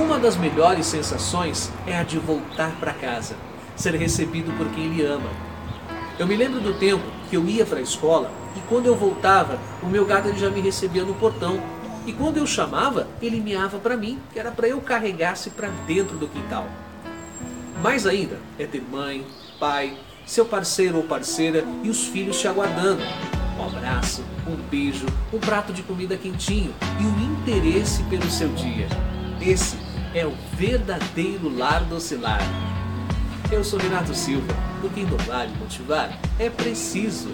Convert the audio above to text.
Uma das melhores sensações é a de voltar para casa, ser recebido por quem lhe ama. Eu me lembro do tempo que eu ia para a escola e quando eu voltava, o meu gato ele já me recebia no portão. E quando eu chamava, ele miava para mim, que era para eu carregar-se para dentro do quintal. Mais ainda é ter mãe, pai, seu parceiro ou parceira e os filhos te aguardando. Um abraço, um beijo, um prato de comida quentinho e um interesse pelo seu dia. Esse é o verdadeiro lar docilar. Eu sou Renato Silva, porque inovar e motivar é preciso.